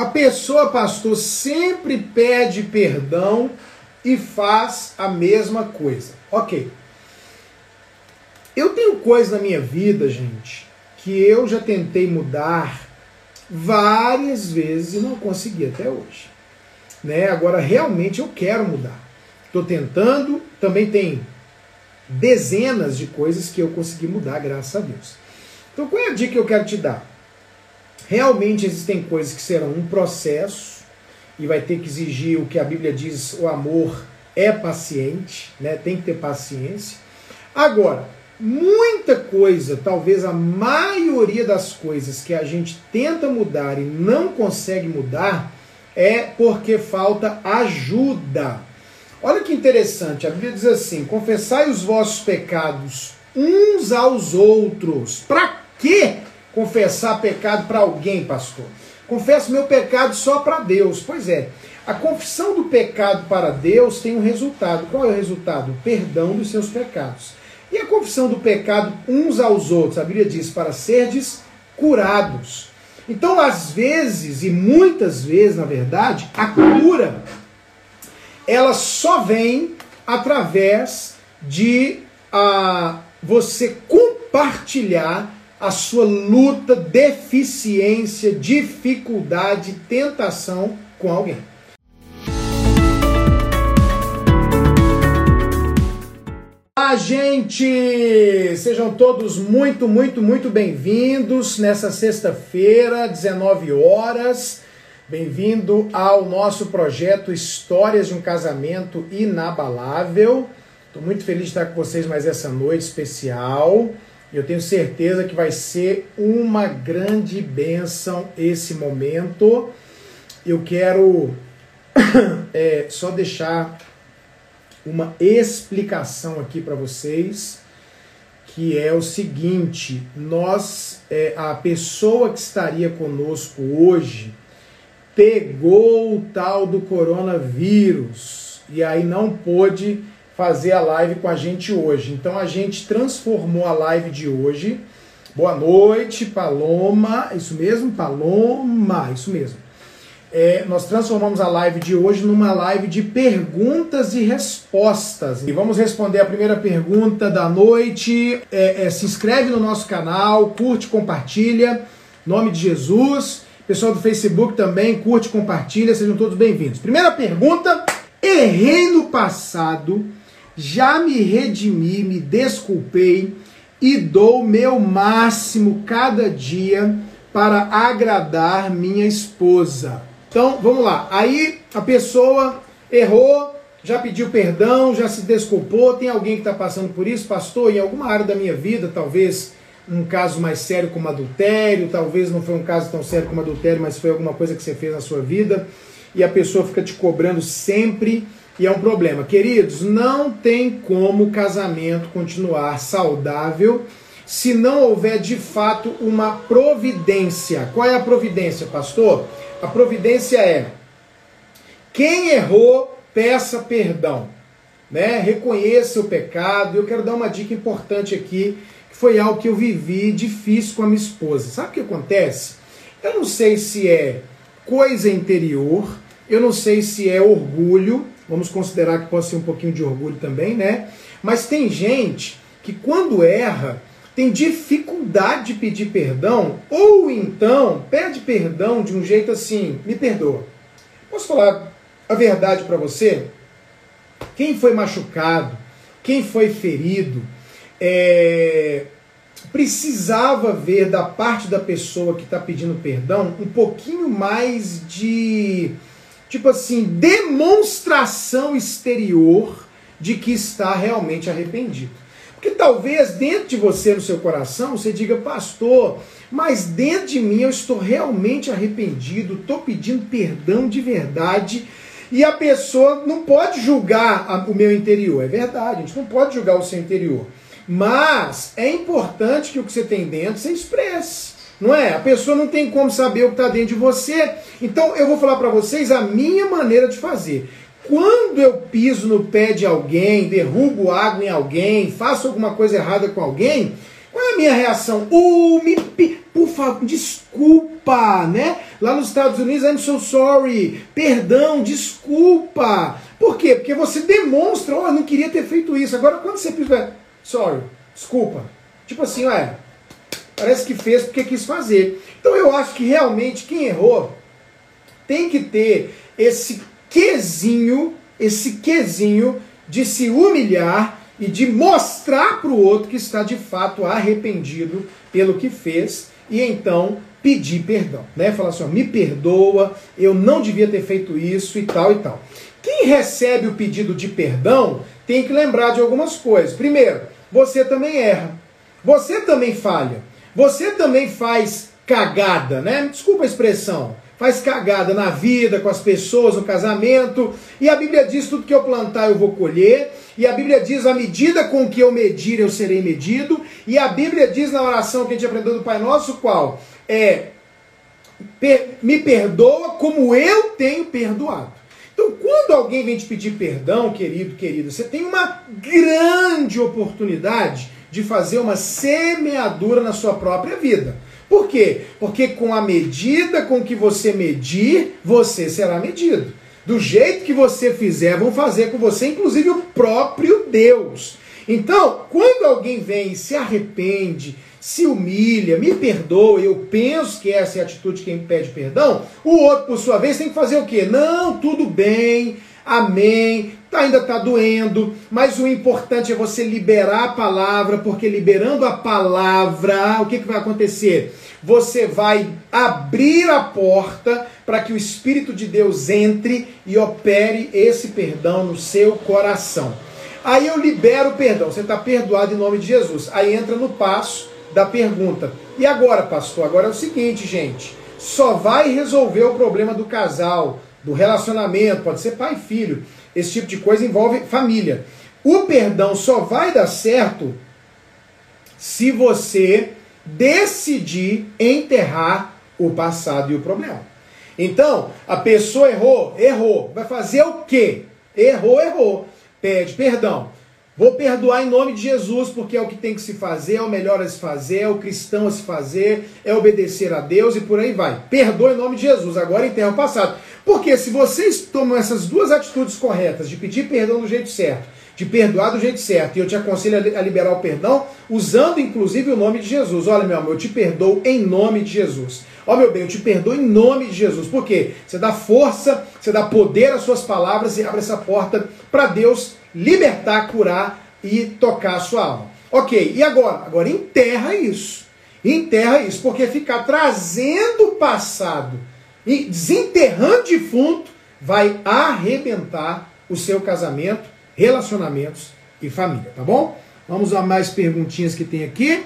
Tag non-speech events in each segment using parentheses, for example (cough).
A pessoa, pastor, sempre pede perdão e faz a mesma coisa. Ok. Eu tenho coisas na minha vida, gente, que eu já tentei mudar várias vezes e não consegui até hoje. Né? Agora, realmente eu quero mudar. Estou tentando, também tem dezenas de coisas que eu consegui mudar, graças a Deus. Então, qual é a dica que eu quero te dar? Realmente existem coisas que serão um processo e vai ter que exigir o que a Bíblia diz, o amor é paciente, né? Tem que ter paciência. Agora, muita coisa, talvez a maioria das coisas que a gente tenta mudar e não consegue mudar, é porque falta ajuda. Olha que interessante, a Bíblia diz assim: confessai os vossos pecados uns aos outros. Para que confessar pecado para alguém, pastor? Confesso meu pecado só para Deus. Pois é, a confissão do pecado para Deus tem um resultado. Qual é o resultado? Perdão dos seus pecados. E a confissão do pecado uns aos outros, a Bíblia diz, para serdes curados. Então, às vezes, e muitas vezes, na verdade, a cura ela só vem através de a, você compartilhar a sua luta, deficiência, dificuldade, tentação com alguém. Olá, gente! Sejam todos muito, muito, muito bem-vindos nessa sexta-feira, 19 horas. Bem-vindo ao nosso projeto Histórias de um Casamento Inabalável. Estou muito feliz de estar com vocês mais essa noite especial. Eu tenho certeza que vai ser uma grande bênção esse momento. Eu quero (coughs) é, só deixar uma explicação aqui para vocês, que é o seguinte: nós, é, a pessoa que estaria conosco hoje pegou o tal do coronavírus e aí não pôde fazer a live com a gente hoje. Então a gente transformou a live de hoje. Boa noite, Paloma. Isso mesmo, Paloma. Isso mesmo é, nós transformamos a live de hoje numa live de perguntas e respostas. E vamos responder a primeira pergunta da noite. É, é, se inscreve no nosso canal, curte, compartilha. Nome de Jesus. Pessoal do Facebook também, curte, compartilha. Sejam todos bem-vindos. Primeira pergunta: errei no passado, já me redimi, me desculpei e dou meu máximo cada dia para agradar minha esposa. Então, vamos lá. Aí a pessoa errou, já pediu perdão, já se desculpou. Tem alguém que está passando por isso, pastor, em alguma área da minha vida, talvez um caso mais sério como adultério, talvez não foi um caso tão sério como adultério, mas foi alguma coisa que você fez na sua vida e a pessoa fica te cobrando sempre e é um problema. Queridos, não tem como o casamento continuar saudável se não houver de fato uma providência. Qual é a providência, pastor? A providência é quem errou, peça perdão. Né? Reconheça o pecado. Eu quero dar uma dica importante aqui, que foi algo que eu vivi difícil com a minha esposa. Sabe o que acontece? Eu não sei se é coisa interior, eu não sei se é orgulho, vamos considerar que pode ser um pouquinho de orgulho também, né? Mas tem gente que quando erra, tem dificuldade de pedir perdão, ou então pede perdão de um jeito assim, me perdoa. Posso falar a verdade para você? Quem foi machucado, quem foi ferido, é, precisava ver da parte da pessoa que está pedindo perdão um pouquinho mais de, tipo assim, demonstração exterior de que está realmente arrependido. Porque talvez dentro de você, no seu coração, você diga, pastor, mas dentro de mim eu estou realmente arrependido, estou pedindo perdão de verdade. E a pessoa não pode julgar o meu interior. É verdade, a gente não pode julgar o seu interior. Mas é importante que o que você tem dentro você expresse. Não é? A pessoa não tem como saber o que está dentro de você. Então eu vou falar para vocês a minha maneira de fazer. Quando eu piso no pé de alguém, derrubo água em alguém, faço alguma coisa errada com alguém, Qual é a minha reação? Uh, me, por favor, desculpa, né? Lá nos Estados Unidos, I'm so sorry, perdão, desculpa. Por quê? Porque você demonstra, oh, não queria ter feito isso. Agora, quando você pede, sorry, desculpa. Tipo assim, ué, parece que fez porque quis fazer. Então eu acho que realmente quem errou tem que ter esse quesinho, esse quesinho de se humilhar e de mostrar para o outro que está de fato arrependido pelo que fez e então pedir perdão, né? Falar assim, ó, me perdoa, eu não devia ter feito isso e tal e tal. Quem recebe o pedido de perdão tem que lembrar de algumas coisas. Primeiro, você também erra. Você também falha. Você também faz cagada, né? Desculpa a expressão. Faz cagada na vida, com as pessoas, no casamento. E a Bíblia diz: tudo que eu plantar eu vou colher. E a Bíblia diz: a medida com que eu medir eu serei medido. E a Bíblia diz na oração que a gente aprendeu do Pai Nosso: qual? É, me perdoa como eu tenho perdoado. Então, quando alguém vem te pedir perdão, querido, querida, você tem uma grande oportunidade de fazer uma semeadura na sua própria vida. Por quê? Porque com a medida com que você medir, você será medido. Do jeito que você fizer, vão fazer com você, inclusive o próprio Deus. Então, quando alguém vem e se arrepende, se humilha, me perdoa, eu penso que essa é a atitude de quem pede perdão, o outro, por sua vez, tem que fazer o quê? Não, tudo bem, amém, tá, ainda está doendo, mas o importante é você liberar a palavra, porque liberando a palavra, o que, que vai acontecer? Você vai abrir a porta para que o Espírito de Deus entre e opere esse perdão no seu coração. Aí eu libero o perdão, você está perdoado em nome de Jesus. Aí entra no passo da pergunta. E agora, pastor? Agora é o seguinte, gente. Só vai resolver o problema do casal, do relacionamento, pode ser pai e filho. Esse tipo de coisa envolve família. O perdão só vai dar certo se você decidir enterrar o passado e o problema. Então, a pessoa errou, errou. Vai fazer o quê? Errou, errou. Pede perdão. Vou perdoar em nome de Jesus, porque é o que tem que se fazer, é o melhor a se fazer, é o cristão a se fazer, é obedecer a Deus e por aí vai. Perdoa em nome de Jesus, agora enterra o passado. Porque se vocês tomam essas duas atitudes corretas, de pedir perdão do jeito certo, de perdoar do jeito certo, e eu te aconselho a liberar o perdão, usando inclusive o nome de Jesus. Olha, meu amor, eu te perdoo em nome de Jesus. Ó, meu bem, eu te perdoo em nome de Jesus. Por quê? Você dá força, você dá poder às suas palavras e abre essa porta para Deus libertar, curar e tocar a sua alma. Ok, e agora? Agora enterra isso. Enterra isso, porque ficar trazendo o passado e desenterrando defunto vai arrebentar o seu casamento, relacionamentos e família, tá bom? Vamos a mais perguntinhas que tem aqui.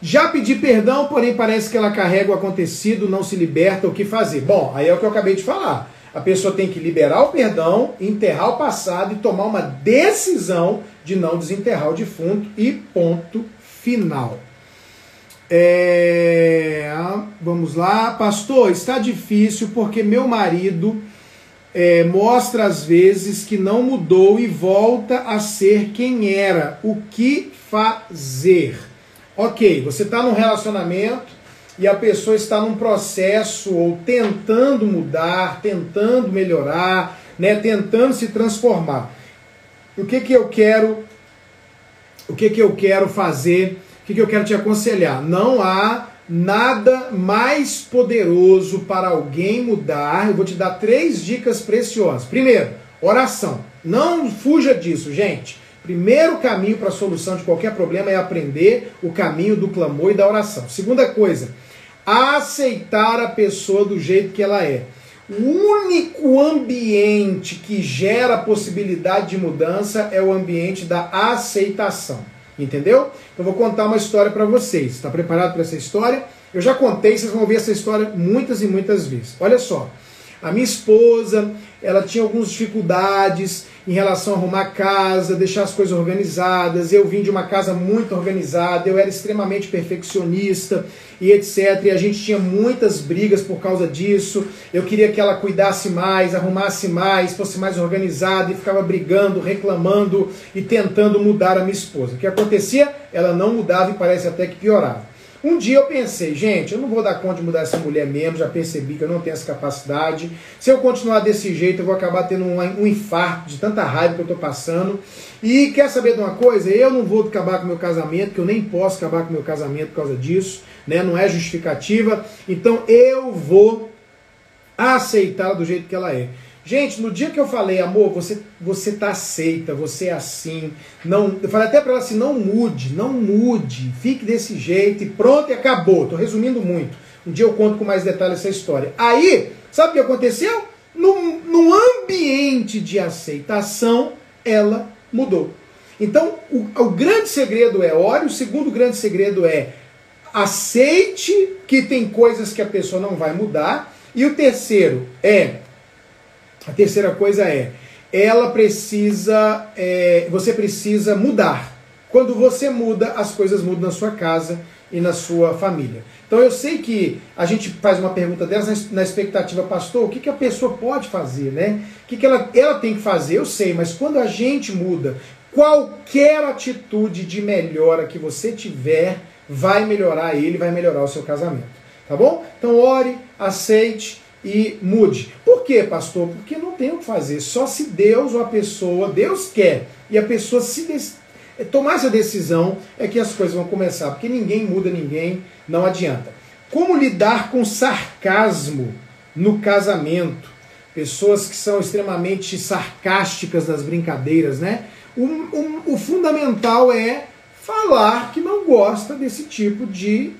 Já pedi perdão, porém parece que ela carrega o acontecido, não se liberta, o que fazer? Bom, aí é o que eu acabei de falar. A pessoa tem que liberar o perdão, enterrar o passado e tomar uma decisão de não desenterrar o defunto e ponto final. É, vamos lá, pastor, está difícil porque meu marido é, mostra às vezes que não mudou e volta a ser quem era. O que fazer? Ok, você está num relacionamento e a pessoa está num processo ou tentando mudar, tentando melhorar, né, tentando se transformar. O que que eu quero? O que que eu quero fazer? O que que eu quero te aconselhar? Não há nada mais poderoso para alguém mudar. Eu vou te dar três dicas preciosas. Primeiro, oração. Não fuja disso, gente. Primeiro caminho para a solução de qualquer problema é aprender o caminho do clamor e da oração. Segunda coisa, aceitar a pessoa do jeito que ela é. O único ambiente que gera possibilidade de mudança é o ambiente da aceitação. Entendeu? Então vou contar uma história para vocês. Está preparado para essa história? Eu já contei, vocês vão ouvir essa história muitas e muitas vezes. Olha só. A minha esposa, ela tinha algumas dificuldades em relação a arrumar casa, deixar as coisas organizadas. Eu vim de uma casa muito organizada, eu era extremamente perfeccionista e etc. E a gente tinha muitas brigas por causa disso. Eu queria que ela cuidasse mais, arrumasse mais, fosse mais organizada e ficava brigando, reclamando e tentando mudar a minha esposa. O que acontecia? Ela não mudava e parece até que piorava. Um dia eu pensei, gente, eu não vou dar conta de mudar essa mulher mesmo, já percebi que eu não tenho essa capacidade. Se eu continuar desse jeito, eu vou acabar tendo um, um infarto de tanta raiva que eu estou passando. E quer saber de uma coisa? Eu não vou acabar com o meu casamento, que eu nem posso acabar com o meu casamento por causa disso, né? não é justificativa. Então eu vou aceitá-la do jeito que ela é. Gente, no dia que eu falei, amor, você você tá aceita, você é assim, não, eu falei até para ela assim, não mude, não mude, fique desse jeito e pronto e acabou. Tô resumindo muito. Um dia eu conto com mais detalhes essa história. Aí, sabe o que aconteceu? Num, num ambiente de aceitação, ela mudou. Então, o, o grande segredo é ore, o segundo grande segredo é aceite que tem coisas que a pessoa não vai mudar, e o terceiro é a terceira coisa é, ela precisa, é, você precisa mudar. Quando você muda, as coisas mudam na sua casa e na sua família. Então eu sei que a gente faz uma pergunta dessa na expectativa, pastor, o que, que a pessoa pode fazer, né? O que, que ela, ela tem que fazer? Eu sei, mas quando a gente muda, qualquer atitude de melhora que você tiver vai melhorar ele, vai melhorar o seu casamento. Tá bom? Então ore, aceite e mude. Por quê, pastor? Porque não tem o que fazer. Só se Deus ou a pessoa, Deus quer, e a pessoa se tomar essa decisão, é que as coisas vão começar. Porque ninguém muda ninguém, não adianta. Como lidar com sarcasmo no casamento? Pessoas que são extremamente sarcásticas nas brincadeiras, né? O, o, o fundamental é falar que não gosta desse tipo de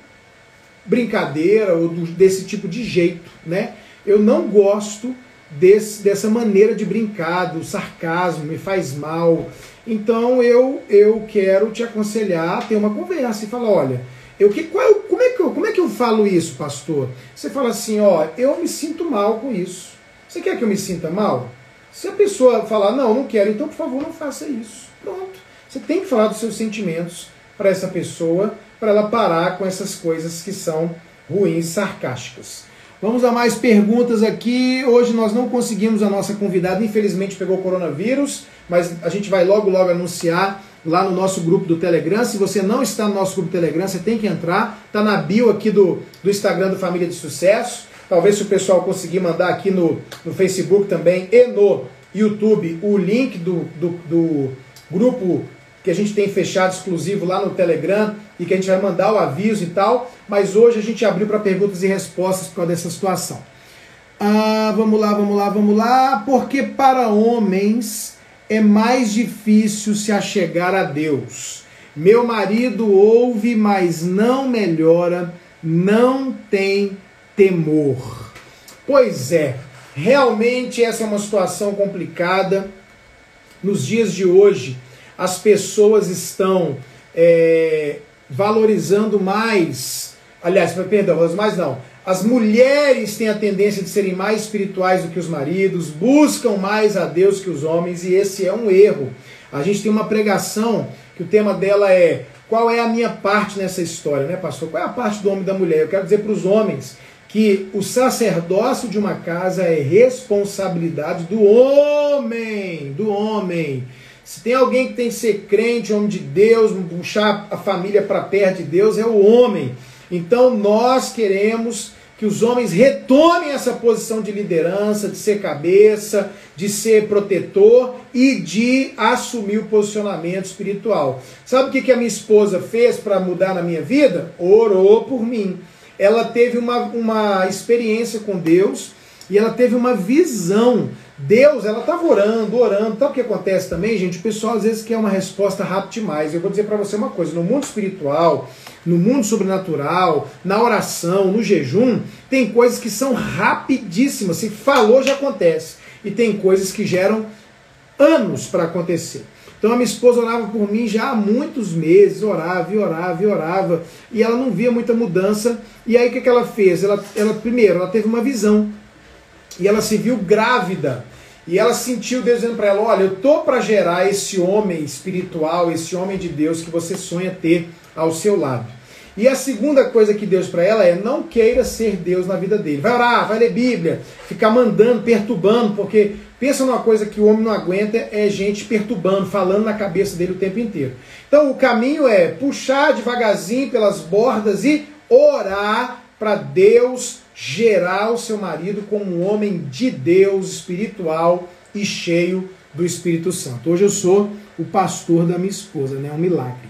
brincadeira ou desse tipo de jeito, né? Eu não gosto desse, dessa maneira de brincar, do sarcasmo, me faz mal. Então eu, eu quero te aconselhar a ter uma conversa e falar, olha, eu, que, qual, como, é que eu, como é que eu falo isso, pastor? Você fala assim, ó, eu me sinto mal com isso. Você quer que eu me sinta mal? Se a pessoa falar, não, não quero, então por favor não faça isso. Pronto. Você tem que falar dos seus sentimentos para essa pessoa, para ela parar com essas coisas que são ruins, sarcásticas. Vamos a mais perguntas aqui. Hoje nós não conseguimos a nossa convidada, infelizmente pegou o coronavírus, mas a gente vai logo, logo anunciar lá no nosso grupo do Telegram. Se você não está no nosso grupo do Telegram, você tem que entrar. Está na bio aqui do, do Instagram do Família de Sucesso. Talvez se o pessoal conseguir mandar aqui no, no Facebook também e no YouTube o link do, do, do grupo que a gente tem fechado exclusivo lá no Telegram e que a gente vai mandar o aviso e tal, mas hoje a gente abriu para perguntas e respostas por causa dessa situação. Ah, vamos lá, vamos lá, vamos lá. Porque para homens é mais difícil se achegar a Deus. Meu marido ouve, mas não melhora, não tem temor. Pois é, realmente essa é uma situação complicada. Nos dias de hoje, as pessoas estão é, valorizando mais, aliás, perdão, mais não, as mulheres têm a tendência de serem mais espirituais do que os maridos, buscam mais a Deus que os homens, e esse é um erro. A gente tem uma pregação que o tema dela é qual é a minha parte nessa história, né, pastor? Qual é a parte do homem e da mulher? Eu quero dizer para os homens que o sacerdócio de uma casa é responsabilidade do homem. Se tem alguém que tem que ser crente, homem de Deus, puxar a família para perto de Deus, é o homem. Então nós queremos que os homens retomem essa posição de liderança, de ser cabeça, de ser protetor e de assumir o posicionamento espiritual. Sabe o que, que a minha esposa fez para mudar na minha vida? Orou por mim. Ela teve uma, uma experiência com Deus e ela teve uma visão Deus, ela estava orando, orando. Sabe o que acontece também, gente? O pessoal às vezes quer uma resposta rápida demais. Eu vou dizer para você uma coisa: no mundo espiritual, no mundo sobrenatural, na oração, no jejum, tem coisas que são rapidíssimas. Se falou, já acontece. E tem coisas que geram anos para acontecer. Então a minha esposa orava por mim já há muitos meses, orava e orava e orava, e ela não via muita mudança. E aí o que, que ela fez? Ela, ela primeiro, ela teve uma visão e ela se viu grávida. E ela sentiu Deus dizendo para ela: Olha, eu tô para gerar esse homem espiritual, esse homem de Deus que você sonha ter ao seu lado. E a segunda coisa que Deus para ela é: não queira ser Deus na vida dele. Vai orar, vai ler Bíblia, ficar mandando, perturbando, porque pensa numa coisa que o homem não aguenta é gente perturbando, falando na cabeça dele o tempo inteiro. Então o caminho é puxar devagarzinho pelas bordas e orar para Deus gerar o seu marido como um homem de Deus, espiritual e cheio do Espírito Santo. Hoje eu sou o pastor da minha esposa, né? Um milagre.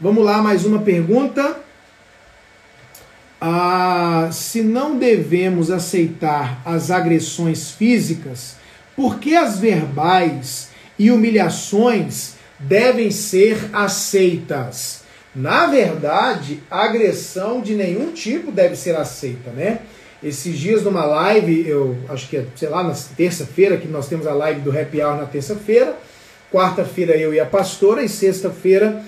Vamos lá, mais uma pergunta. Ah, se não devemos aceitar as agressões físicas, por que as verbais e humilhações devem ser aceitas? Na verdade, agressão de nenhum tipo deve ser aceita, né? Esses dias numa live, eu acho que é, sei lá, na terça-feira, que nós temos a live do Happy Hour na terça-feira. Quarta-feira eu e a pastora, e sexta-feira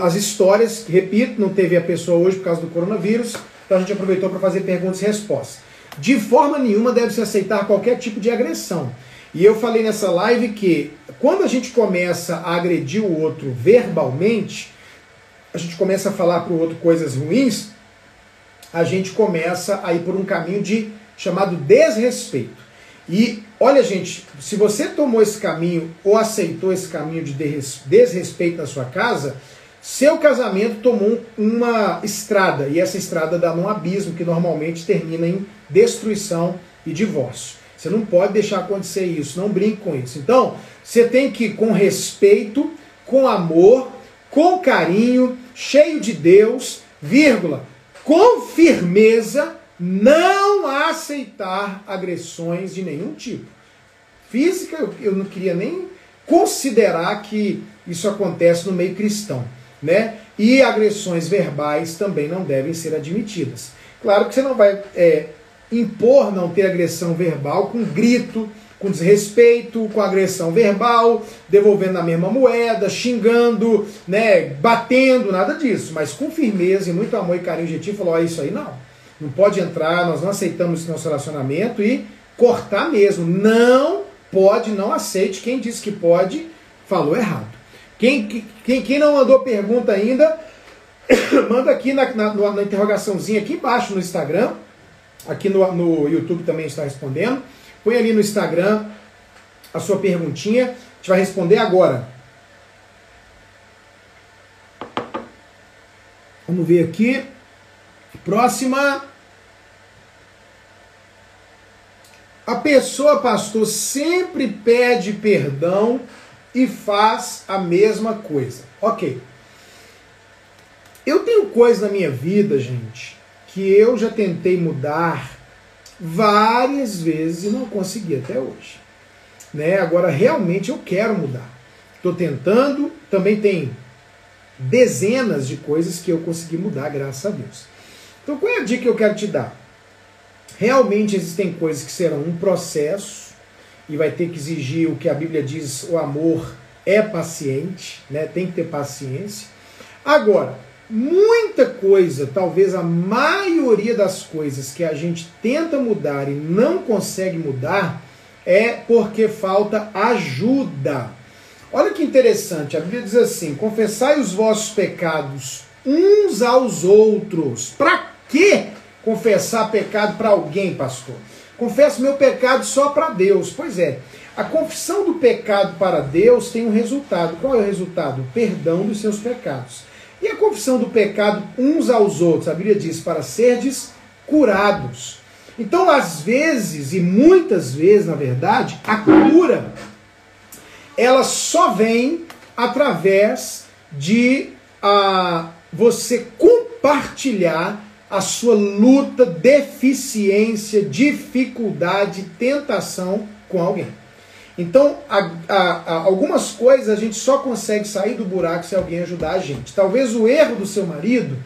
as histórias, repito, não teve a pessoa hoje por causa do coronavírus, então a gente aproveitou para fazer perguntas e respostas. De forma nenhuma deve-se aceitar qualquer tipo de agressão. E eu falei nessa live que quando a gente começa a agredir o outro verbalmente, a gente começa a falar para o outro coisas ruins, a gente começa a ir por um caminho de chamado desrespeito. E olha, gente, se você tomou esse caminho ou aceitou esse caminho de desrespeito na sua casa, seu casamento tomou uma estrada, e essa estrada dá num abismo que normalmente termina em destruição e divórcio. Você não pode deixar acontecer isso, não brinque com isso. Então, você tem que, com respeito, com amor, com carinho, cheio de Deus, vírgula, com firmeza, não aceitar agressões de nenhum tipo. Física, eu não queria nem considerar que isso acontece no meio cristão, né? E agressões verbais também não devem ser admitidas. Claro que você não vai é, impor não ter agressão verbal com grito, com desrespeito, com agressão verbal, devolvendo a mesma moeda, xingando, né, batendo, nada disso, mas com firmeza e muito amor e carinho gentil, falou: oh, isso aí não, não pode entrar, nós não aceitamos esse nosso relacionamento e cortar mesmo. Não pode, não aceite. Quem disse que pode, falou errado. Quem, quem, quem não mandou pergunta ainda, (coughs) manda aqui na, na, na interrogaçãozinha aqui embaixo no Instagram, aqui no, no YouTube também está respondendo. Põe ali no Instagram a sua perguntinha. A gente vai responder agora. Vamos ver aqui. Próxima. A pessoa, pastor, sempre pede perdão e faz a mesma coisa. Ok. Eu tenho coisa na minha vida, gente, que eu já tentei mudar várias vezes e não consegui até hoje. Né? Agora, realmente eu quero mudar. Estou tentando, também tem dezenas de coisas que eu consegui mudar, graças a Deus. Então, qual é a dica que eu quero te dar? Realmente existem coisas que serão um processo e vai ter que exigir o que a Bíblia diz: o amor é paciente, né? tem que ter paciência. Agora, muita coisa, talvez a maioria das coisas que a gente tenta mudar e não consegue mudar, é porque falta ajuda. Olha que interessante, a Bíblia diz assim: confessai os vossos pecados uns aos outros. Para que confessar pecado para alguém, pastor? Confesso meu pecado só para Deus. Pois é, a confissão do pecado para Deus tem um resultado. Qual é o resultado? Perdão dos seus pecados. E a confissão do pecado uns aos outros, a Bíblia diz, para serdes curados. Então, às vezes, e muitas vezes, na verdade, a cura ela só vem através de a, você compartilhar a sua luta, deficiência, dificuldade, tentação com alguém. Então, a, a, a, algumas coisas a gente só consegue sair do buraco se alguém ajudar a gente. Talvez o erro do seu marido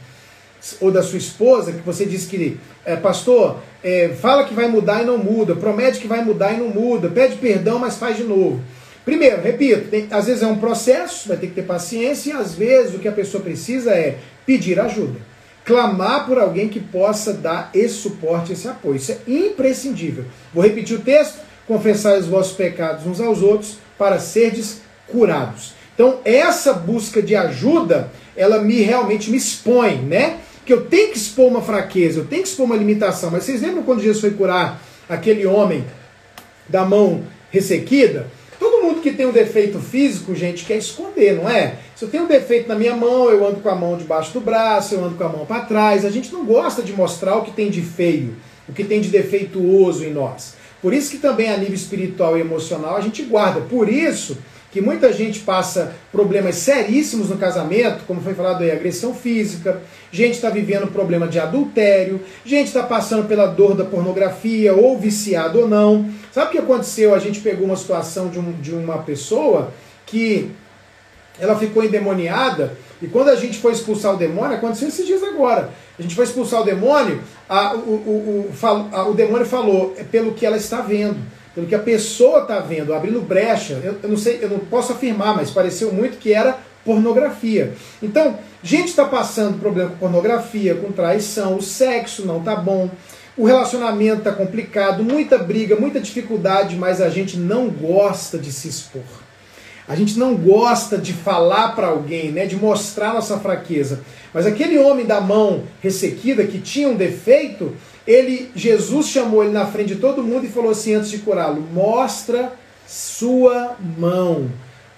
ou da sua esposa, que você disse que, é, pastor, é, fala que vai mudar e não muda, promete que vai mudar e não muda, pede perdão, mas faz de novo. Primeiro, repito, tem, às vezes é um processo, vai ter que ter paciência, e às vezes o que a pessoa precisa é pedir ajuda. clamar por alguém que possa dar esse suporte, esse apoio. Isso é imprescindível. Vou repetir o texto: confessar os vossos pecados uns aos outros para serdes curados. Então, essa busca de ajuda, ela me realmente me expõe, né? Que eu tenho que expor uma fraqueza, eu tenho que expor uma limitação. Mas vocês lembram quando Jesus foi curar aquele homem da mão ressequida? Todo mundo que tem um defeito físico, gente, quer esconder, não é? Se eu tenho um defeito na minha mão, eu ando com a mão debaixo do braço, eu ando com a mão para trás. A gente não gosta de mostrar o que tem de feio, o que tem de defeituoso em nós. Por isso que também a nível espiritual e emocional a gente guarda. Por isso que muita gente passa problemas seríssimos no casamento, como foi falado aí, agressão física, gente está vivendo problema de adultério, gente está passando pela dor da pornografia, ou viciado ou não. Sabe o que aconteceu? A gente pegou uma situação de, um, de uma pessoa que ela ficou endemoniada, e quando a gente foi expulsar o demônio, aconteceu esses dias agora. A gente foi expulsar o demônio, a, o, o, o, a, o demônio falou, é pelo que ela está vendo pelo que a pessoa está vendo, abrindo brecha. Eu, eu, não sei, eu não posso afirmar, mas pareceu muito que era pornografia. Então, gente está passando problema com pornografia, com traição, o sexo não tá bom, o relacionamento está complicado, muita briga, muita dificuldade, mas a gente não gosta de se expor. A gente não gosta de falar para alguém, né, de mostrar nossa fraqueza. Mas aquele homem da mão ressequida que tinha um defeito, ele Jesus chamou ele na frente de todo mundo e falou assim antes de curá-lo: "Mostra sua mão.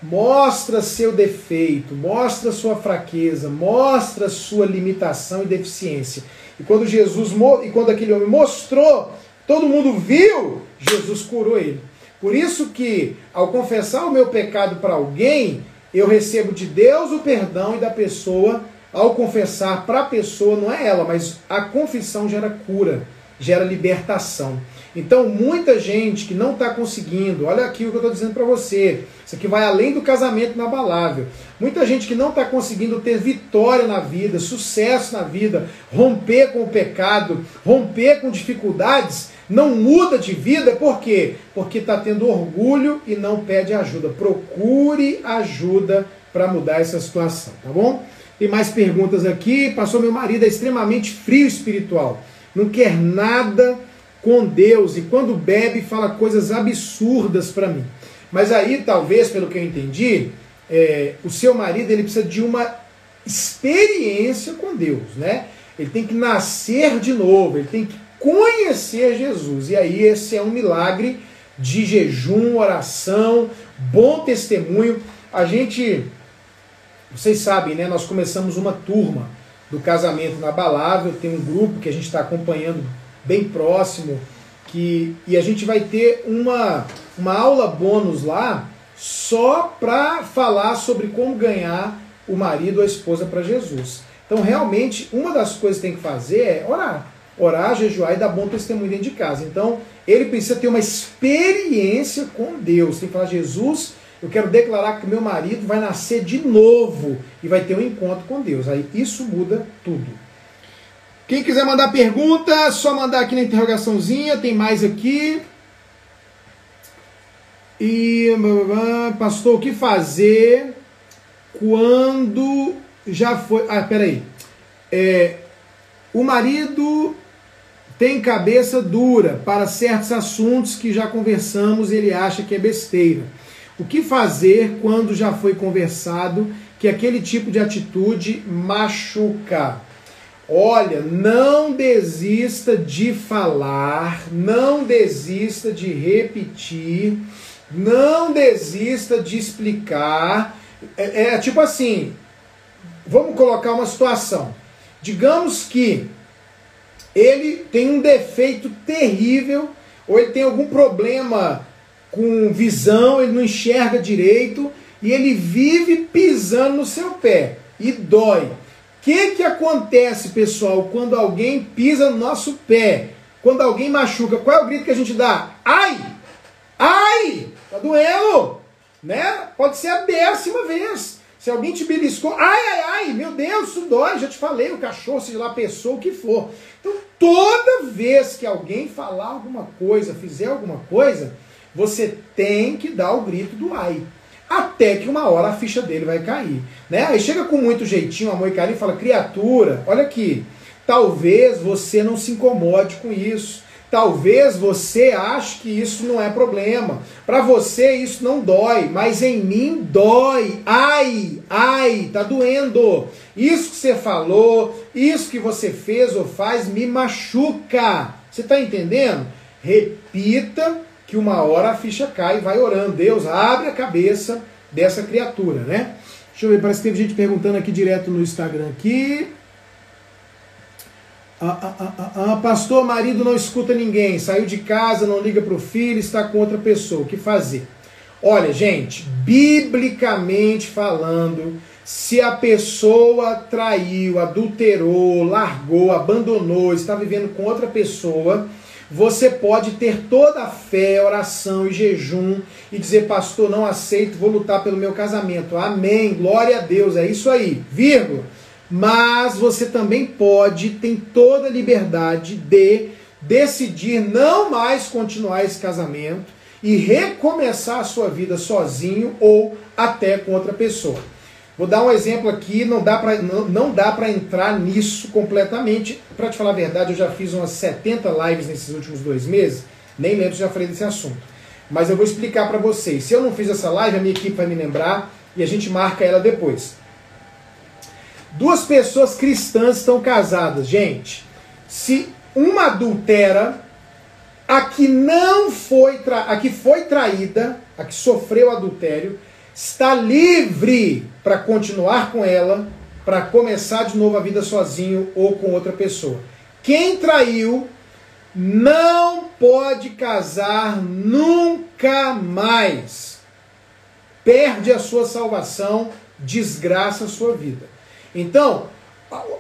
Mostra seu defeito, mostra sua fraqueza, mostra sua limitação e deficiência". E quando Jesus e quando aquele homem mostrou, todo mundo viu, Jesus curou ele. Por isso que ao confessar o meu pecado para alguém, eu recebo de Deus o perdão e da pessoa ao confessar para a pessoa, não é ela, mas a confissão gera cura, gera libertação. Então, muita gente que não está conseguindo, olha aqui o que eu estou dizendo para você, isso aqui vai além do casamento inabalável. Muita gente que não está conseguindo ter vitória na vida, sucesso na vida, romper com o pecado, romper com dificuldades, não muda de vida, por quê? Porque está tendo orgulho e não pede ajuda. Procure ajuda para mudar essa situação, tá bom? Tem mais perguntas aqui. Passou meu marido é extremamente frio espiritual. Não quer nada com Deus e quando bebe fala coisas absurdas para mim. Mas aí, talvez, pelo que eu entendi, é, o seu marido ele precisa de uma experiência com Deus, né? Ele tem que nascer de novo, ele tem que conhecer Jesus. E aí esse é um milagre de jejum, oração, bom testemunho. A gente vocês sabem, né? Nós começamos uma turma do casamento inabalável, tem um grupo que a gente está acompanhando bem próximo, que, e a gente vai ter uma, uma aula bônus lá só para falar sobre como ganhar o marido ou a esposa para Jesus. Então, realmente, uma das coisas que tem que fazer é orar. Orar, jejuar e dar bom testemunho dentro de casa. Então, ele precisa ter uma experiência com Deus. Tem que falar, Jesus, eu quero declarar que meu marido vai nascer de novo e vai ter um encontro com Deus. Aí isso muda tudo. Quem quiser mandar pergunta, só mandar aqui na interrogaçãozinha, tem mais aqui. E pastor, o que fazer quando já foi. Ah, peraí. É, o marido tem cabeça dura para certos assuntos que já conversamos e ele acha que é besteira. O que fazer quando já foi conversado que aquele tipo de atitude machuca? Olha, não desista de falar, não desista de repetir, não desista de explicar. É, é tipo assim, vamos colocar uma situação. Digamos que ele tem um defeito terrível, ou ele tem algum problema com visão, ele não enxerga direito e ele vive pisando no seu pé e dói. O que, que acontece, pessoal, quando alguém pisa no nosso pé? Quando alguém machuca, qual é o grito que a gente dá? Ai! Ai! Tá doendo! Né? Pode ser a décima vez. Se alguém te beliscou, ai, ai, ai, meu Deus, isso dói, já te falei, o cachorro, seja lá pessoa, o que for. Então, toda vez que alguém falar alguma coisa, fizer alguma coisa, você tem que dar o grito do ai. até que uma hora a ficha dele vai cair. Né? Aí chega com muito jeitinho, amor e carinho e fala: criatura, olha aqui, talvez você não se incomode com isso. Talvez você ache que isso não é problema. Para você isso não dói, mas em mim dói. Ai, ai, tá doendo. Isso que você falou, isso que você fez ou faz me machuca. Você tá entendendo? Repita que uma hora a ficha cai vai orando. Deus abre a cabeça dessa criatura, né? Deixa eu ver, parece que teve gente perguntando aqui direto no Instagram aqui. Ah, ah, ah, ah, ah pastor, marido não escuta ninguém, saiu de casa, não liga para o filho, está com outra pessoa. O que fazer? Olha, gente, biblicamente falando, se a pessoa traiu, adulterou, largou, abandonou, está vivendo com outra pessoa, você pode ter toda a fé, oração e jejum e dizer, pastor, não aceito, vou lutar pelo meu casamento. Amém, glória a Deus, é isso aí, vírgula. Mas você também pode, tem toda a liberdade de decidir não mais continuar esse casamento e recomeçar a sua vida sozinho ou até com outra pessoa. Vou dar um exemplo aqui, não dá para não, não dá para entrar nisso completamente. Para te falar a verdade, eu já fiz umas 70 lives nesses últimos dois meses, nem lembro se já falei desse assunto. Mas eu vou explicar para vocês. Se eu não fiz essa live, a minha equipe vai me lembrar e a gente marca ela depois. Duas pessoas cristãs estão casadas, gente. Se uma adultera, a que não foi tra... a que foi traída, a que sofreu adultério, está livre para continuar com ela, para começar de novo a vida sozinho ou com outra pessoa. Quem traiu não pode casar nunca mais. Perde a sua salvação, desgraça a sua vida. Então,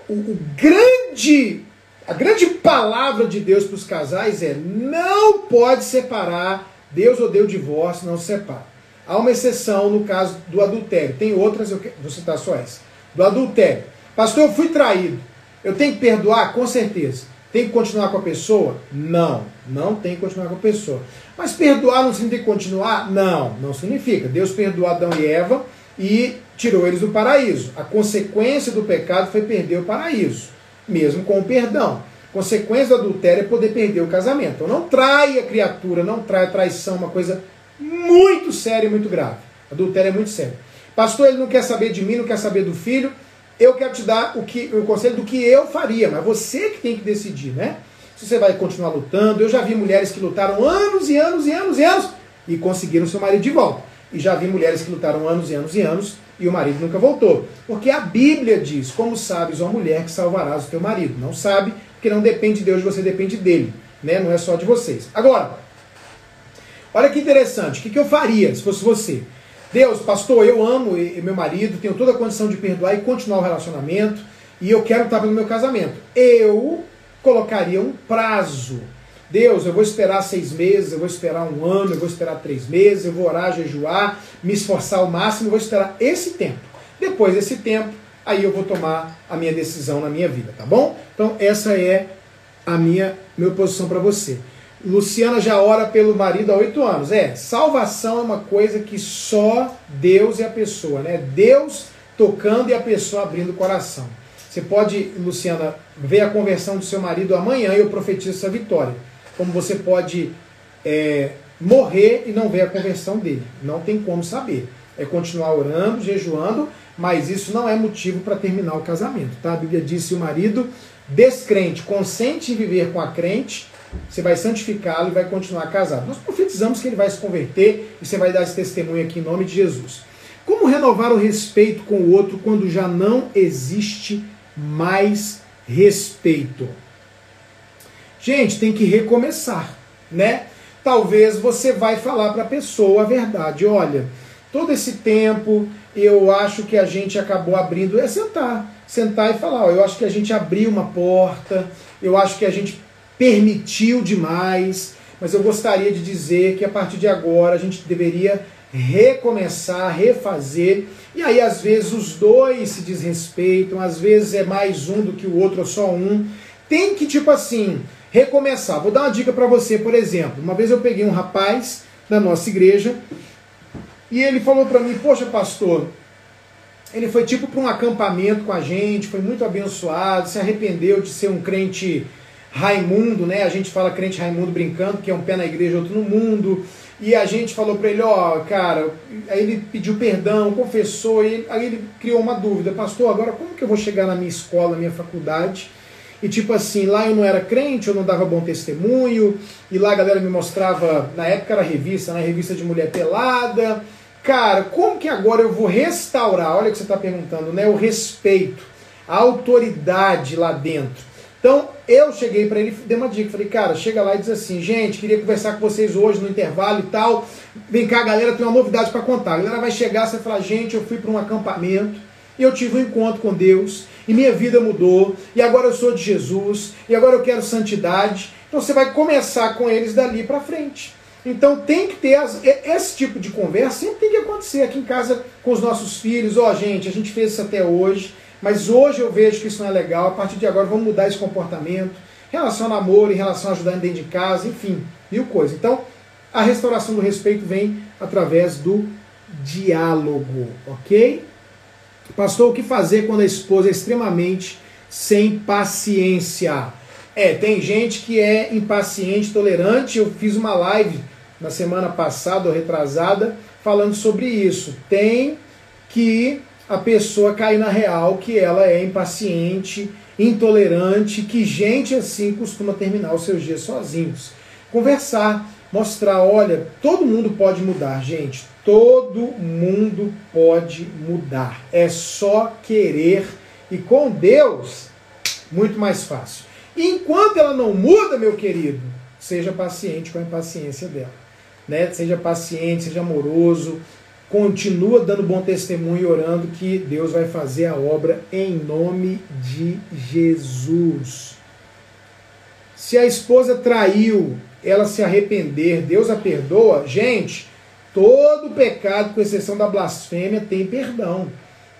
o, o grande, a grande palavra de Deus para os casais é: não pode separar. Deus odeia o divórcio, não separa. Há uma exceção no caso do adultério. Tem outras, eu vou citar só essa. Do adultério. Pastor, eu fui traído. Eu tenho que perdoar? Com certeza. Tem que continuar com a pessoa? Não, não tem que continuar com a pessoa. Mas perdoar não significa continuar? Não, não significa. Deus perdoou Adão e Eva e tirou eles do paraíso. A consequência do pecado foi perder o paraíso, mesmo com o perdão. Consequência do adultério é poder perder o casamento. Então não trai a criatura, não trai a traição, uma coisa muito séria e muito grave. Adultério é muito sério. Pastor, ele não quer saber de mim, não quer saber do filho. Eu quero te dar o, que, o conselho do que eu faria, mas você que tem que decidir, né? Se você vai continuar lutando. Eu já vi mulheres que lutaram anos e anos e anos e anos e conseguiram seu marido de volta. E já vi mulheres que lutaram anos e anos e anos e o marido nunca voltou. Porque a Bíblia diz: Como sabes, ó mulher, que salvarás o teu marido? Não sabe, porque não depende de Deus, você depende dele. Né? Não é só de vocês. Agora, olha que interessante: o que, que eu faria se fosse você? Deus, pastor, eu amo meu marido, tenho toda a condição de perdoar e continuar o relacionamento, e eu quero estar pelo meu casamento. Eu colocaria um prazo Deus, eu vou esperar seis meses, eu vou esperar um ano, eu vou esperar três meses, eu vou orar, jejuar, me esforçar ao máximo, eu vou esperar esse tempo. Depois desse tempo, aí eu vou tomar a minha decisão na minha vida, tá bom? Então essa é a minha, minha posição para você. Luciana já ora pelo marido há oito anos. É, salvação é uma coisa que só Deus e a pessoa, né? Deus tocando e a pessoa abrindo o coração. Você pode, Luciana, ver a conversão do seu marido amanhã e eu profetizo essa vitória como você pode é, morrer e não ver a conversão dele. Não tem como saber. É continuar orando, jejuando, mas isso não é motivo para terminar o casamento. Tá? A Bíblia diz: se o marido descrente consente em viver com a crente, você vai santificá-lo e vai continuar casado. Nós profetizamos que ele vai se converter e você vai dar esse testemunho aqui em nome de Jesus. Como renovar o respeito com o outro quando já não existe mais respeito? Gente, tem que recomeçar, né? Talvez você vai falar para a pessoa a verdade. Olha, todo esse tempo eu acho que a gente acabou abrindo. É sentar. Sentar e falar: ó, eu acho que a gente abriu uma porta, eu acho que a gente permitiu demais, mas eu gostaria de dizer que a partir de agora a gente deveria recomeçar, refazer. E aí, às vezes, os dois se desrespeitam, às vezes é mais um do que o outro, ou só um. Tem que, tipo assim, recomeçar. Vou dar uma dica para você, por exemplo. Uma vez eu peguei um rapaz da nossa igreja E ele falou para mim: Poxa, pastor, ele foi tipo para um acampamento com a gente, foi muito abençoado, se arrependeu de ser um crente Raimundo, né? A gente fala crente Raimundo brincando, que é um pé na igreja, outro no mundo. E a gente falou para ele, ó, oh, cara, aí ele pediu perdão, confessou, e aí ele criou uma dúvida, pastor, agora como que eu vou chegar na minha escola, na minha faculdade? E tipo assim, lá eu não era crente, eu não dava bom testemunho, e lá a galera me mostrava, na época era revista, né? revista de mulher pelada, Cara, como que agora eu vou restaurar? Olha o que você está perguntando, né? O respeito, a autoridade lá dentro. Então, eu cheguei para ele e dei uma dica. Falei, cara, chega lá e diz assim: gente, queria conversar com vocês hoje no intervalo e tal. Vem cá, galera, tem uma novidade para contar. A galera vai chegar, você vai falar: gente, eu fui para um acampamento e eu tive um encontro com Deus e minha vida mudou e agora eu sou de Jesus e agora eu quero santidade. Então, você vai começar com eles dali para frente. Então tem que ter as, esse tipo de conversa, sempre tem que acontecer aqui em casa com os nossos filhos. Ó, oh, gente, a gente fez isso até hoje, mas hoje eu vejo que isso não é legal. A partir de agora vamos mudar esse comportamento em relação ao namoro, em relação a ajudar dentro de casa, enfim, mil coisas. Então, a restauração do respeito vem através do diálogo, ok? Pastor, o que fazer quando a esposa é extremamente sem paciência? É, tem gente que é impaciente, tolerante. Eu fiz uma live na semana passada ou retrasada, falando sobre isso. Tem que a pessoa cair na real que ela é impaciente, intolerante, que gente assim costuma terminar os seus dias sozinhos. Conversar, mostrar, olha, todo mundo pode mudar, gente. Todo mundo pode mudar. É só querer e com Deus muito mais fácil. Enquanto ela não muda, meu querido, seja paciente com a impaciência dela né? Seja paciente, seja amoroso, continua dando bom testemunho e orando que Deus vai fazer a obra em nome de Jesus. Se a esposa traiu, ela se arrepender, Deus a perdoa, gente, todo pecado, com exceção da blasfêmia, tem perdão.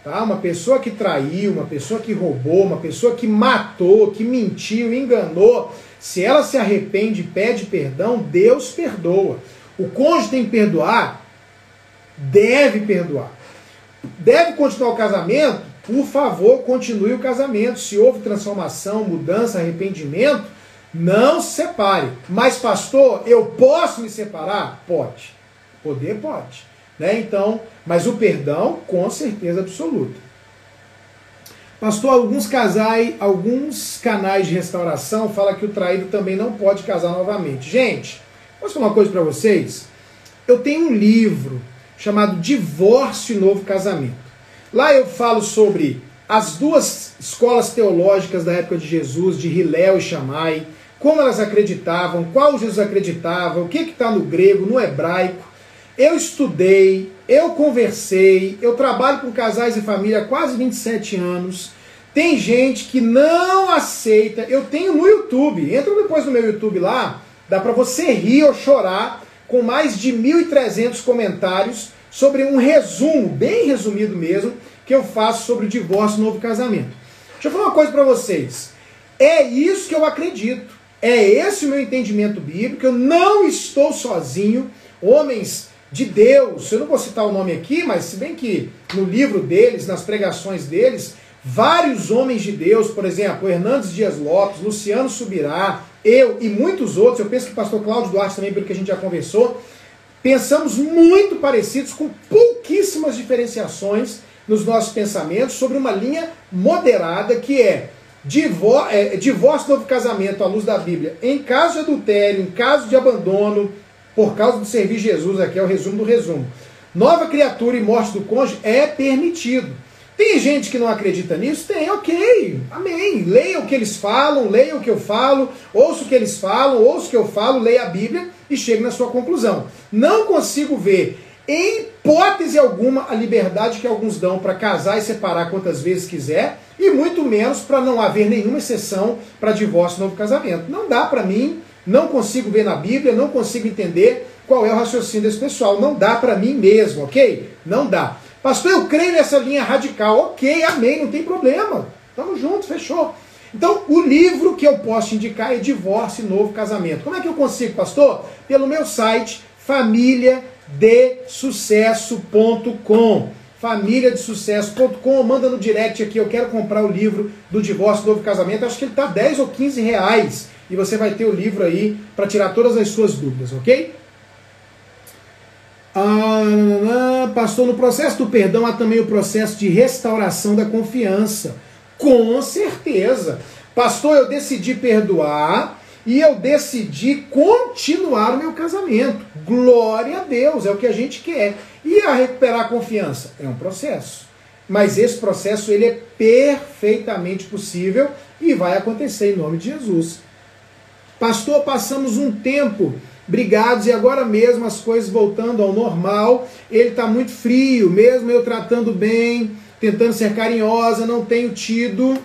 Tá? Uma pessoa que traiu, uma pessoa que roubou, uma pessoa que matou, que mentiu, enganou, se ela se arrepende e pede perdão, Deus perdoa. O cônjuge tem que perdoar? Deve perdoar. Deve continuar o casamento? Por favor, continue o casamento. Se houve transformação, mudança, arrependimento, não se separe. Mas, pastor, eu posso me separar? Pode. Poder pode. Né? Então, mas o perdão, com certeza absoluta. Pastor, alguns casais, alguns canais de restauração fala que o traído também não pode casar novamente. Gente, Posso falar uma coisa para vocês? Eu tenho um livro chamado Divórcio e Novo Casamento. Lá eu falo sobre as duas escolas teológicas da época de Jesus, de Hilel e Shammai, como elas acreditavam, qual Jesus acreditava, o que está no grego, no hebraico. Eu estudei, eu conversei, eu trabalho com casais e família há quase 27 anos. Tem gente que não aceita. Eu tenho no YouTube, entra depois no meu YouTube lá, Dá para você rir ou chorar com mais de 1.300 comentários sobre um resumo, bem resumido mesmo, que eu faço sobre o divórcio e novo casamento. Deixa eu falar uma coisa para vocês. É isso que eu acredito. É esse o meu entendimento bíblico. Eu não estou sozinho. Homens de Deus, eu não vou citar o nome aqui, mas se bem que no livro deles, nas pregações deles, vários homens de Deus, por exemplo, Hernandes Dias Lopes, Luciano Subirá, eu e muitos outros, eu penso que o pastor Cláudio Duarte também, pelo que a gente já conversou, pensamos muito parecidos, com pouquíssimas diferenciações nos nossos pensamentos, sobre uma linha moderada que é, é divórcio novo casamento à luz da Bíblia, em caso de adultério, em caso de abandono, por causa do servir Jesus, aqui é o resumo do resumo. Nova criatura e morte do cônjuge é permitido. Tem gente que não acredita nisso? Tem, ok, amém. Leia o que eles falam, leia o que eu falo, ouça o que eles falam, ouça o que eu falo, leia a Bíblia e chegue na sua conclusão. Não consigo ver, em hipótese alguma, a liberdade que alguns dão para casar e separar quantas vezes quiser, e muito menos para não haver nenhuma exceção para divórcio e novo casamento. Não dá para mim, não consigo ver na Bíblia, não consigo entender qual é o raciocínio desse pessoal. Não dá para mim mesmo, ok? Não dá. Pastor, eu creio nessa linha radical. Ok, amém, não tem problema. Tamo junto, fechou. Então, o livro que eu posso indicar é Divórcio e Novo Casamento. Como é que eu consigo, pastor? Pelo meu site, família de sucesso.com família de sucesso.com, manda no direct aqui, eu quero comprar o livro do divórcio, novo casamento, acho que ele está 10 ou 15 reais, e você vai ter o livro aí para tirar todas as suas dúvidas, ok? Ah, pastor, no processo do perdão há também o processo de restauração da confiança. Com certeza. Pastor, eu decidi perdoar e eu decidi continuar o meu casamento. Glória a Deus, é o que a gente quer. E a recuperar a confiança? É um processo. Mas esse processo ele é perfeitamente possível e vai acontecer em nome de Jesus. Pastor, passamos um tempo brigados e agora mesmo as coisas voltando ao normal. Ele está muito frio, mesmo eu tratando bem, tentando ser carinhosa, não tenho tido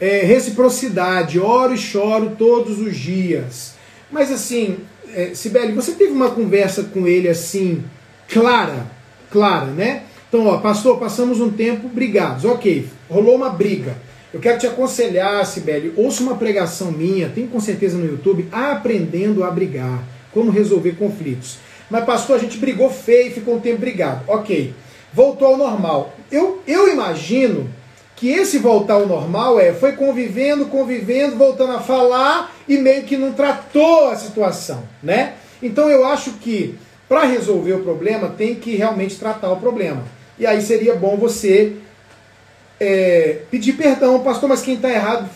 é, reciprocidade. Oro e choro todos os dias. Mas assim, é, Sibeli, você teve uma conversa com ele assim, clara, clara, né? Então, ó, pastor, passamos um tempo brigados. Ok, rolou uma briga. Eu quero te aconselhar, Sibeli, ouça uma pregação minha, tem com certeza no YouTube, Aprendendo a Brigar, como resolver conflitos. Mas, pastor, a gente brigou feio e ficou um tempo brigado. Ok, voltou ao normal. Eu, eu imagino que esse voltar ao normal é, foi convivendo, convivendo, voltando a falar e meio que não tratou a situação, né? Então eu acho que para resolver o problema tem que realmente tratar o problema. E aí seria bom você é, pedir perdão, pastor, mas quem está errado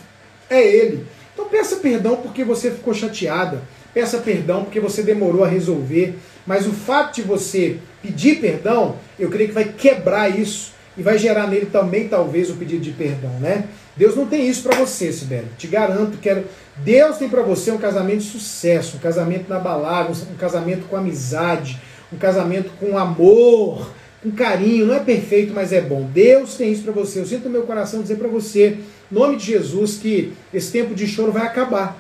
é ele. Então peça perdão porque você ficou chateada, peça perdão porque você demorou a resolver, mas o fato de você pedir perdão, eu creio que vai quebrar isso e vai gerar nele também talvez o pedido de perdão, né? Deus não tem isso para você, Sibeli. Te garanto que. Deus tem para você um casamento de sucesso, um casamento na balada, um casamento com amizade, um casamento com amor, com carinho. Não é perfeito, mas é bom. Deus tem isso para você. Eu sinto no meu coração dizer para você, em nome de Jesus, que esse tempo de choro vai acabar.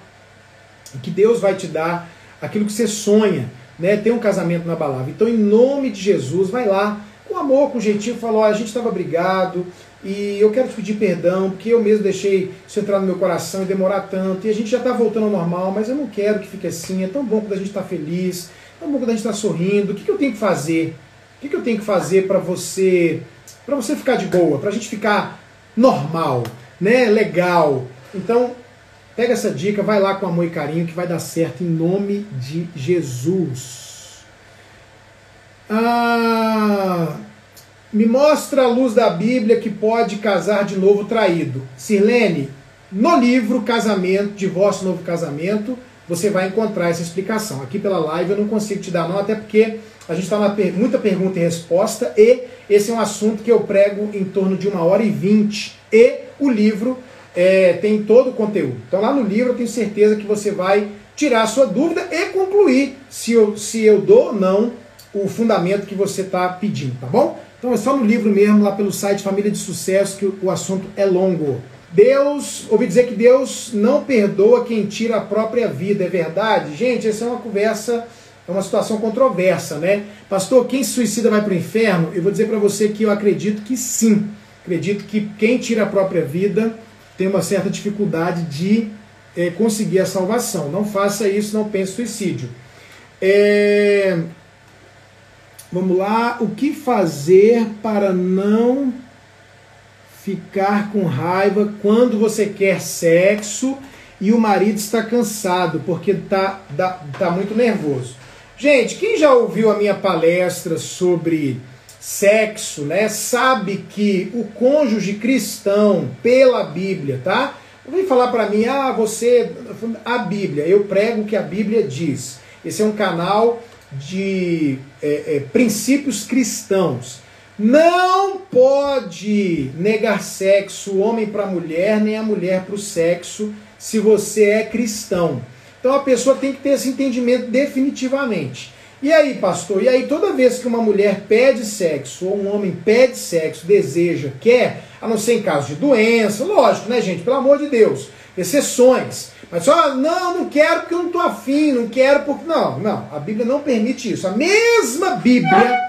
E que Deus vai te dar aquilo que você sonha, né? Ter um casamento na balada. Então, em nome de Jesus, vai lá com amor, com jeitinho, falou: a gente estava brigado e eu quero te pedir perdão, porque eu mesmo deixei isso entrar no meu coração e demorar tanto, e a gente já está voltando ao normal, mas eu não quero que fique assim. É tão bom quando a gente está feliz, é tão bom quando a gente está sorrindo. O que, que eu tenho que fazer? O que, eu tenho que fazer para você para você ficar de boa, para a gente ficar normal, né? Legal. Então, pega essa dica, vai lá com amor e carinho que vai dar certo em nome de Jesus. Ah, me mostra a luz da Bíblia que pode casar de novo traído. Sirlene, no livro Casamento, Divórcio Novo Casamento, você vai encontrar essa explicação. Aqui pela live eu não consigo te dar não, até porque a gente está na per muita pergunta e resposta e esse é um assunto que eu prego em torno de uma hora e vinte e o livro é, tem todo o conteúdo. Então lá no livro eu tenho certeza que você vai tirar a sua dúvida e concluir se eu, se eu dou ou não o fundamento que você está pedindo, tá bom? Então é só no livro mesmo, lá pelo site Família de Sucesso, que o assunto é longo. Deus, ouvi dizer que Deus não perdoa quem tira a própria vida, é verdade? Gente, essa é uma conversa, é uma situação controversa, né? Pastor, quem se suicida vai para o inferno? Eu vou dizer para você que eu acredito que sim. Acredito que quem tira a própria vida tem uma certa dificuldade de é, conseguir a salvação. Não faça isso, não pense suicídio. É, Vamos lá, o que fazer para não ficar com raiva quando você quer sexo e o marido está cansado porque está tá muito nervoso? Gente, quem já ouviu a minha palestra sobre sexo, né, sabe que o cônjuge cristão, pela Bíblia, tá? Não vem falar para mim, ah, você. A Bíblia, eu prego o que a Bíblia diz. Esse é um canal de é, é, princípios cristãos. Não pode negar sexo, homem para mulher, nem a mulher para o sexo, se você é cristão. Então a pessoa tem que ter esse entendimento definitivamente. E aí, pastor? E aí, toda vez que uma mulher pede sexo, ou um homem pede sexo, deseja, quer, a não ser em caso de doença, lógico, né, gente? Pelo amor de Deus, exceções. Mas só, não, não quero porque eu não estou afim, não quero porque. Não, não, a Bíblia não permite isso. A mesma Bíblia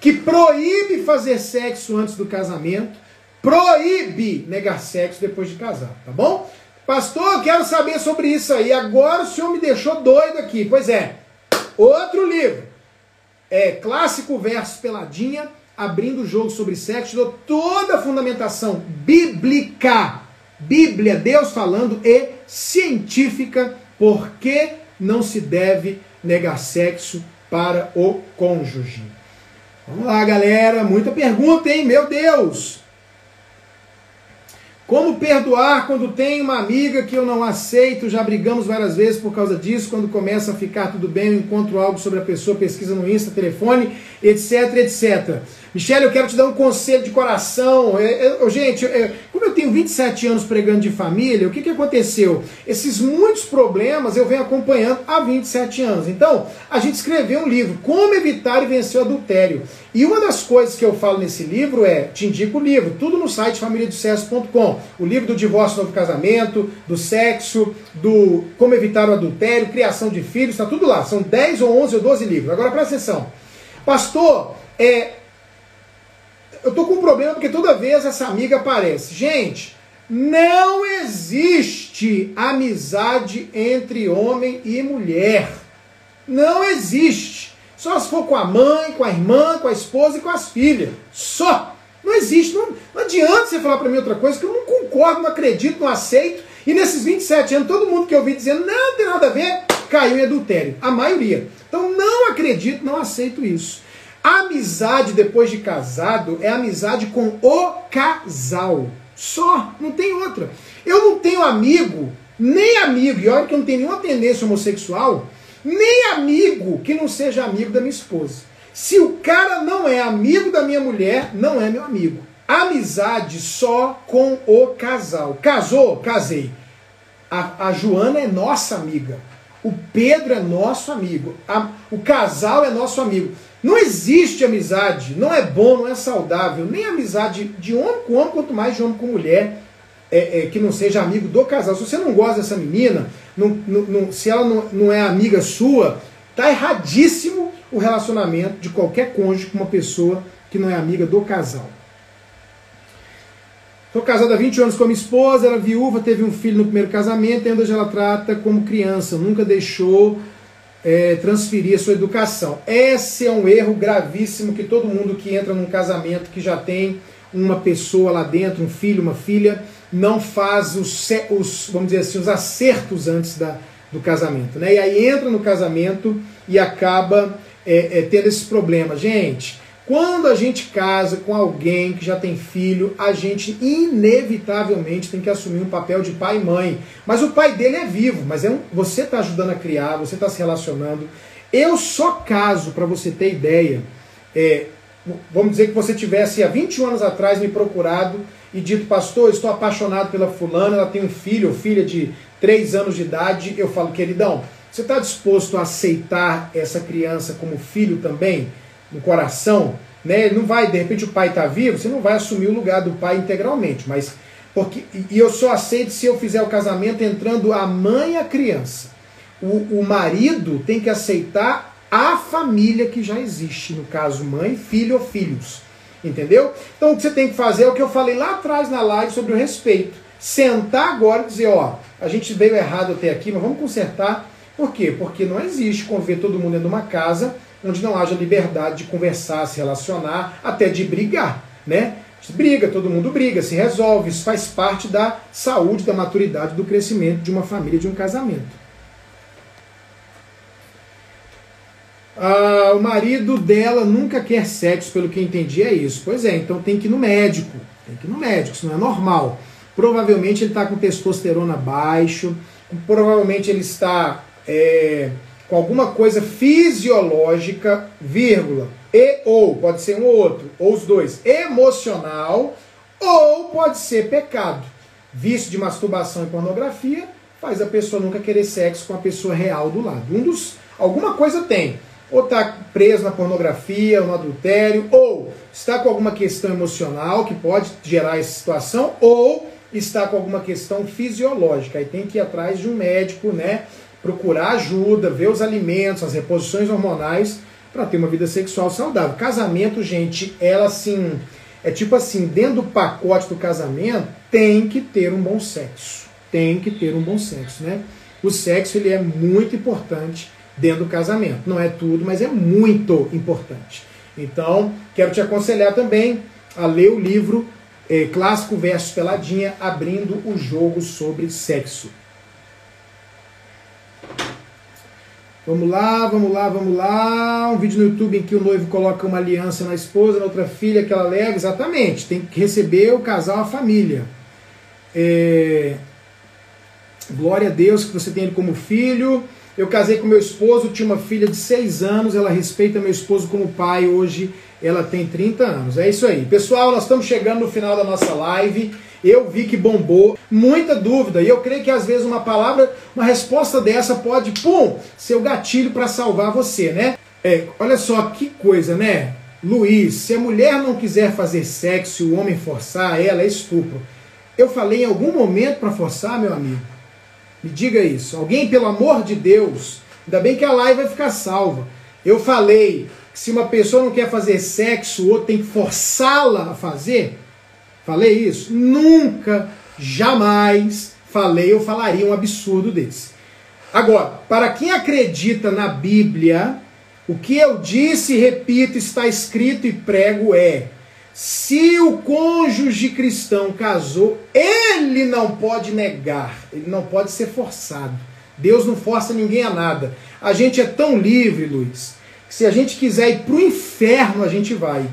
que proíbe fazer sexo antes do casamento, proíbe negar sexo depois de casar, tá bom? Pastor, quero saber sobre isso aí. Agora o senhor me deixou doido aqui. Pois é, outro livro. é, clássico versus peladinha, abrindo o jogo sobre sexo, dou toda a fundamentação bíblica, Bíblia, Deus falando, e científica, porque não se deve negar sexo para o cônjuge. Vamos lá, galera, muita pergunta, hein? Meu Deus! Como perdoar quando tem uma amiga que eu não aceito? Já brigamos várias vezes por causa disso. Quando começa a ficar tudo bem, eu encontro algo sobre a pessoa, pesquisa no Insta, telefone, etc, etc. Michele, eu quero te dar um conselho de coração. Eu, eu, gente, eu, como eu tenho 27 anos pregando de família, o que, que aconteceu? Esses muitos problemas eu venho acompanhando há 27 anos. Então, a gente escreveu um livro, Como Evitar e Vencer o Adultério. E uma das coisas que eu falo nesse livro é, te indico o livro, tudo no site famíliadosucesso.com. O livro do divórcio, novo casamento, do sexo, do como evitar o adultério, criação de filhos, está tudo lá. São 10 ou 11 ou 12 livros. Agora presta atenção. Pastor, é, eu tô com um problema porque toda vez essa amiga aparece. Gente, não existe amizade entre homem e mulher. Não existe. Só se for com a mãe, com a irmã, com a esposa e com as filhas. Só. Não existe. Não, não adianta você falar para mim outra coisa que eu não concordo, não acredito, não aceito. E nesses 27 anos, todo mundo que eu vi dizendo não tem nada a ver, caiu em adultério. A maioria. Então não acredito, não aceito isso. Amizade depois de casado é amizade com o casal. Só, não tem outra. Eu não tenho amigo, nem amigo, e olha que eu não tenho nenhuma tendência homossexual, nem amigo que não seja amigo da minha esposa. Se o cara não é amigo da minha mulher, não é meu amigo. Amizade só com o casal. Casou? Casei. A, a Joana é nossa amiga. O Pedro é nosso amigo. A, o casal é nosso amigo. Não existe amizade, não é bom, não é saudável, nem amizade de homem com homem, quanto mais de homem com mulher, é, é, que não seja amigo do casal. Se você não gosta dessa menina, não, não, se ela não, não é amiga sua, tá erradíssimo o relacionamento de qualquer cônjuge com uma pessoa que não é amiga do casal. Estou casada há 20 anos com a minha esposa, era viúva, teve um filho no primeiro casamento, e ainda já ela trata como criança, nunca deixou é, transferir a sua educação. Esse é um erro gravíssimo que todo mundo que entra num casamento que já tem uma pessoa lá dentro, um filho, uma filha, não faz os, os vamos dizer assim, os acertos antes da, do casamento. Né? E aí entra no casamento e acaba é, é, tendo esse problema. Gente, quando a gente casa com alguém que já tem filho, a gente inevitavelmente tem que assumir um papel de pai e mãe. Mas o pai dele é vivo, mas é um, você está ajudando a criar, você está se relacionando. Eu só caso, para você ter ideia, é, vamos dizer que você tivesse há 21 anos atrás me procurado e dito, pastor, estou apaixonado pela fulana, ela tem um filho ou filha de 3 anos de idade. Eu falo, queridão, você está disposto a aceitar essa criança como filho também? No coração, né? Ele não vai, de repente o pai está vivo, você não vai assumir o lugar do pai integralmente, mas porque e eu só aceito se eu fizer o casamento entrando a mãe e a criança. O, o marido tem que aceitar a família que já existe, no caso mãe, filho ou filhos. Entendeu? Então o que você tem que fazer é o que eu falei lá atrás na live sobre o respeito. Sentar agora e dizer, ó, a gente veio errado até aqui, mas vamos consertar. Por quê? Porque não existe conviver todo mundo dentro de uma casa onde não haja liberdade de conversar, se relacionar, até de brigar, né? Briga, todo mundo briga, se resolve, isso faz parte da saúde, da maturidade, do crescimento de uma família, de um casamento. Ah, o marido dela nunca quer sexo, pelo que entendi, é isso. Pois é, então tem que ir no médico. Tem que ir no médico, isso não é normal. Provavelmente ele está com testosterona baixo, provavelmente ele está é, com alguma coisa fisiológica, vírgula, e ou, pode ser um ou outro, ou os dois, emocional, ou pode ser pecado. Vício de masturbação e pornografia faz a pessoa nunca querer sexo com a pessoa real do lado. Um dos, alguma coisa tem. Ou está preso na pornografia, no adultério, ou está com alguma questão emocional que pode gerar essa situação, ou está com alguma questão fisiológica. Aí tem que ir atrás de um médico, né? Procurar ajuda, ver os alimentos, as reposições hormonais para ter uma vida sexual saudável. Casamento, gente, ela assim, é tipo assim, dentro do pacote do casamento tem que ter um bom sexo. Tem que ter um bom sexo, né? O sexo ele é muito importante dentro do casamento. Não é tudo, mas é muito importante. Então, quero te aconselhar também a ler o livro é, Clássico versus Peladinha, abrindo o jogo sobre sexo. Vamos lá, vamos lá, vamos lá. Um vídeo no YouTube em que o noivo coloca uma aliança na esposa, na outra filha que ela leva. Exatamente, tem que receber o casal, a família. É... Glória a Deus que você tem ele como filho. Eu casei com meu esposo, tinha uma filha de 6 anos, ela respeita meu esposo como pai, hoje ela tem 30 anos. É isso aí. Pessoal, nós estamos chegando no final da nossa live. Eu vi que bombou, muita dúvida, e eu creio que às vezes uma palavra, uma resposta dessa pode, pum, ser o gatilho para salvar você, né? É, olha só que coisa, né? Luiz, se a mulher não quiser fazer sexo e o homem forçar ela, é estupro. Eu falei em algum momento para forçar, meu amigo? Me diga isso. Alguém, pelo amor de Deus, ainda bem que a live vai ficar salva. Eu falei que se uma pessoa não quer fazer sexo, o outro tem que forçá-la a fazer. Falei isso? Nunca, jamais falei ou falaria um absurdo desse. Agora, para quem acredita na Bíblia, o que eu disse, repito, está escrito e prego é: se o cônjuge cristão casou, ele não pode negar, ele não pode ser forçado. Deus não força ninguém a nada. A gente é tão livre, Luiz, que se a gente quiser ir para o inferno, a gente vai.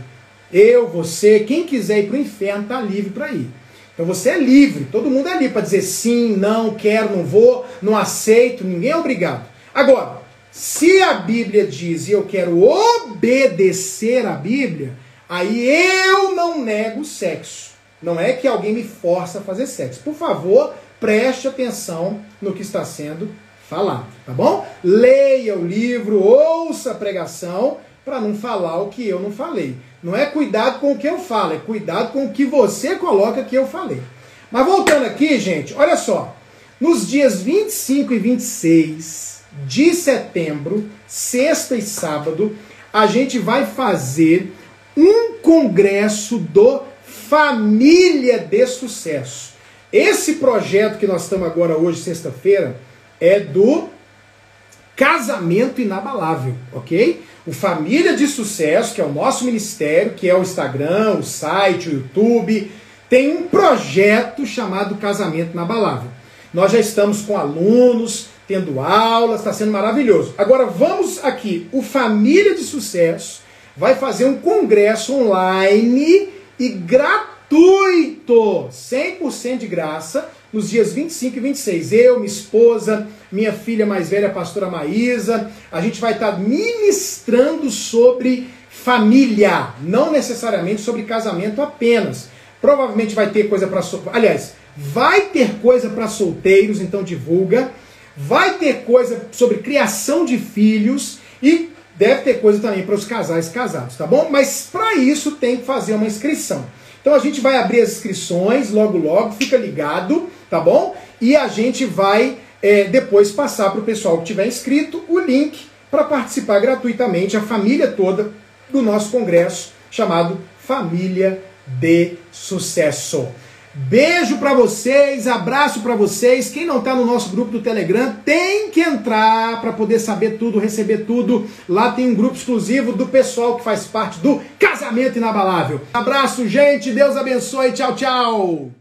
Eu, você, quem quiser ir para o inferno está livre para ir. Então você é livre, todo mundo é livre para dizer sim, não, quero, não vou, não aceito, ninguém é obrigado. Agora, se a Bíblia diz e eu quero obedecer a Bíblia, aí eu não nego sexo. Não é que alguém me força a fazer sexo. Por favor, preste atenção no que está sendo falado, tá bom? Leia o livro, ouça a pregação para não falar o que eu não falei. Não é cuidado com o que eu falo, é cuidado com o que você coloca que eu falei. Mas voltando aqui, gente, olha só. Nos dias 25 e 26 de setembro, sexta e sábado, a gente vai fazer um congresso do Família de Sucesso. Esse projeto que nós estamos agora hoje, sexta-feira, é do Casamento Inabalável, ok? O Família de Sucesso, que é o nosso ministério, que é o Instagram, o site, o YouTube, tem um projeto chamado Casamento Inabalável. Nós já estamos com alunos, tendo aulas, está sendo maravilhoso. Agora vamos aqui, o Família de Sucesso vai fazer um congresso online e gratuito, 100% de graça, nos dias 25 e 26. Eu, minha esposa, minha filha mais velha, a pastora Maísa, a gente vai estar ministrando sobre família, não necessariamente sobre casamento apenas. Provavelmente vai ter coisa para aliás, vai ter coisa para solteiros, então divulga. Vai ter coisa sobre criação de filhos e deve ter coisa também para os casais casados, tá bom? Mas para isso tem que fazer uma inscrição. Então a gente vai abrir as inscrições logo logo, fica ligado, tá bom? E a gente vai é, depois passar para o pessoal que tiver inscrito o link para participar gratuitamente, a família toda, do nosso congresso chamado Família de Sucesso. Beijo para vocês, abraço para vocês. Quem não está no nosso grupo do Telegram tem que entrar para poder saber tudo, receber tudo. Lá tem um grupo exclusivo do pessoal que faz parte do Casamento Inabalável. Abraço, gente. Deus abençoe. Tchau, tchau.